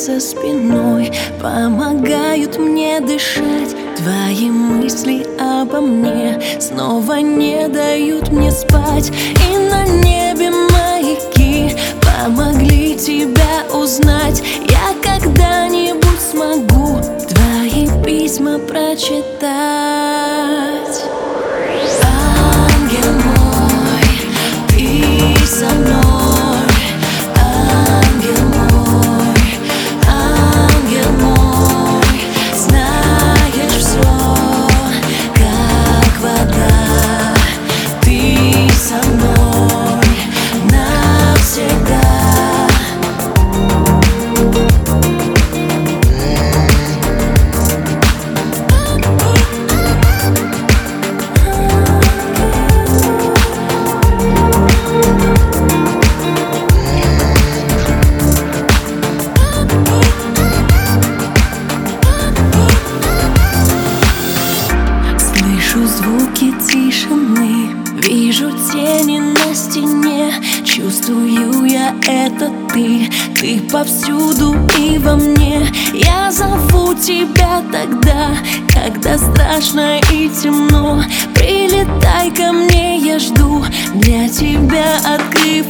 за спиной Помогают мне дышать. Твои мысли обо мне Снова не дают мне спать. И на небе маяки Помогли тебя узнать. Я когда-нибудь смогу Твои письма прочитать Слышу звуки тишины Вижу тени на стене. Чувствую я это ты Ты повсюду и во мне. Я зову тебя тогда Когда страшно и темно. Прилетай ко мне, я жду Для тебя открыв